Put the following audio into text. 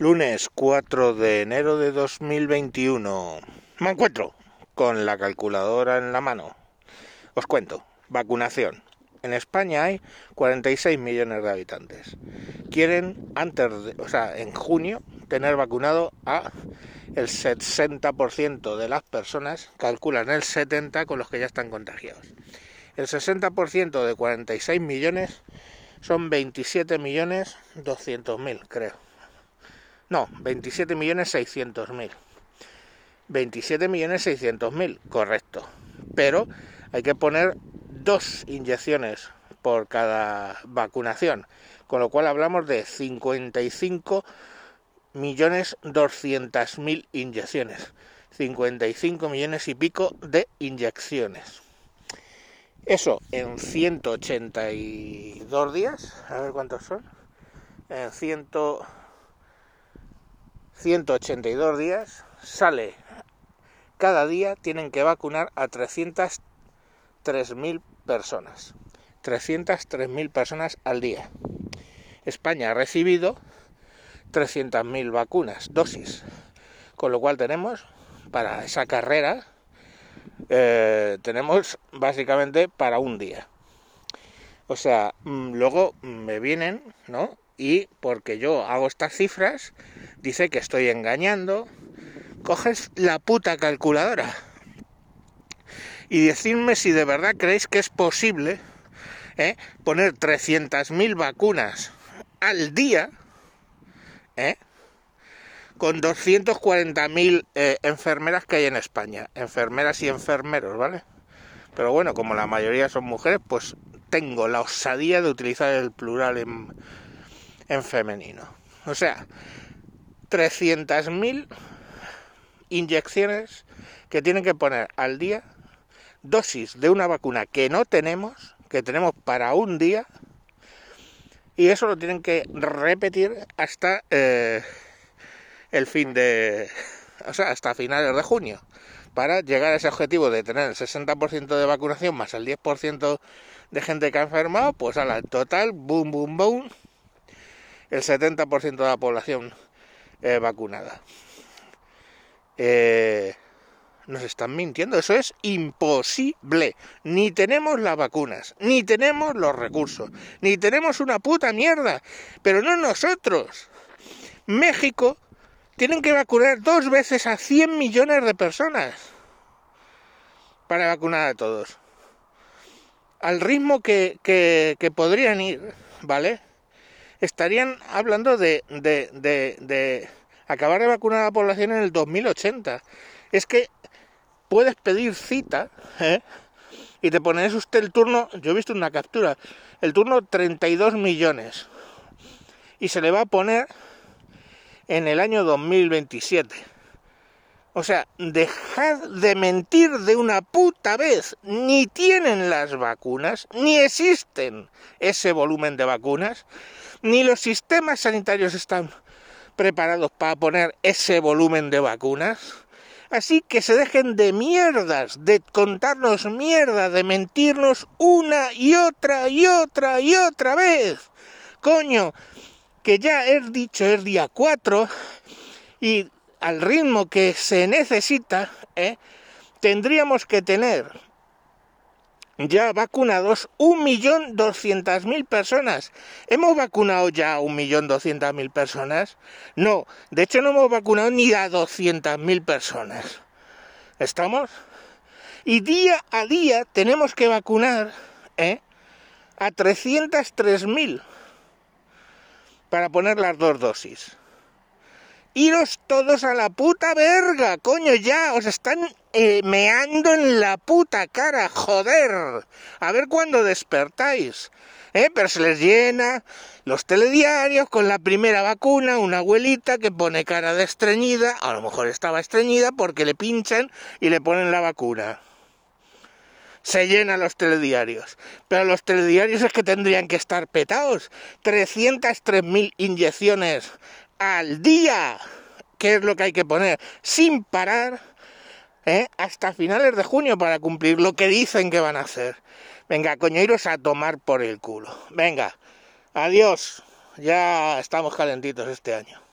Lunes 4 de enero de 2021. Me encuentro con la calculadora en la mano. Os cuento. Vacunación. En España hay 46 millones de habitantes. Quieren antes de, o sea, en junio tener vacunado a el 60% de las personas, calculan el 70 con los que ya están contagiados. El 60% de 46 millones son 27 millones 200 mil, creo. No, 27 millones 600 mil. 27 millones 600 mil, correcto. Pero hay que poner dos inyecciones por cada vacunación, con lo cual hablamos de 55 millones 200 mil inyecciones. 55 millones y pico de inyecciones. Eso en 182 días, a ver cuántos son. En 100 182 días sale cada día tienen que vacunar a 303.000 personas. 303.000 personas al día. España ha recibido 300.000 vacunas, dosis. Con lo cual tenemos para esa carrera, eh, tenemos básicamente para un día. O sea, mm, luego me vienen, ¿no? Y porque yo hago estas cifras, dice que estoy engañando, coges la puta calculadora y decidme si de verdad creéis que es posible ¿eh? poner 300.000 vacunas al día ¿eh? con 240.000 eh, enfermeras que hay en España, enfermeras y enfermeros, ¿vale? Pero bueno, como la mayoría son mujeres, pues tengo la osadía de utilizar el plural en, en femenino. O sea, 300.000 inyecciones que tienen que poner al día, dosis de una vacuna que no tenemos, que tenemos para un día, y eso lo tienen que repetir hasta eh, el fin de, o sea, hasta finales de junio, para llegar a ese objetivo de tener el 60% de vacunación más el 10% de gente que ha enfermado, pues a total, boom, boom, boom, el 70% de la población vacunada. Eh, nos están mintiendo, eso es imposible. Ni tenemos las vacunas, ni tenemos los recursos, ni tenemos una puta mierda, pero no nosotros. México tienen que vacunar dos veces a 100 millones de personas para vacunar a todos. Al ritmo que, que podrían ir, ¿vale? Estarían hablando de, de, de, acabar de vacunar a la población en el 2080. Es que puedes pedir cita ¿eh? y te pones usted el turno, yo he visto una captura, el turno 32 millones y se le va a poner en el año 2027. O sea, dejad de mentir de una puta vez. Ni tienen las vacunas, ni existen ese volumen de vacunas, ni los sistemas sanitarios están preparados para poner ese volumen de vacunas. Así que se dejen de mierdas, de contarnos mierda, de mentirnos una y otra y otra y otra vez. Coño, que ya he dicho es día 4 y al ritmo que se necesita, ¿eh? tendríamos que tener ya vacunados 1.200.000 personas. ¿Hemos vacunado ya a 1.200.000 personas? No, de hecho no hemos vacunado ni a 200.000 personas. ¿Estamos? Y día a día tenemos que vacunar ¿eh? a 303.000 para poner las dos dosis. Iros todos a la puta verga, coño, ya, os están eh, meando en la puta cara, joder. A ver cuándo despertáis. ¿Eh? Pero se les llena los telediarios con la primera vacuna, una abuelita que pone cara de estreñida, a lo mejor estaba estreñida porque le pinchan y le ponen la vacuna. Se llenan los telediarios. Pero los telediarios es que tendrían que estar petados. 303.000 inyecciones al día, que es lo que hay que poner, sin parar, ¿eh? hasta finales de junio para cumplir lo que dicen que van a hacer. Venga, coño, iros a tomar por el culo. Venga, adiós. Ya estamos calentitos este año.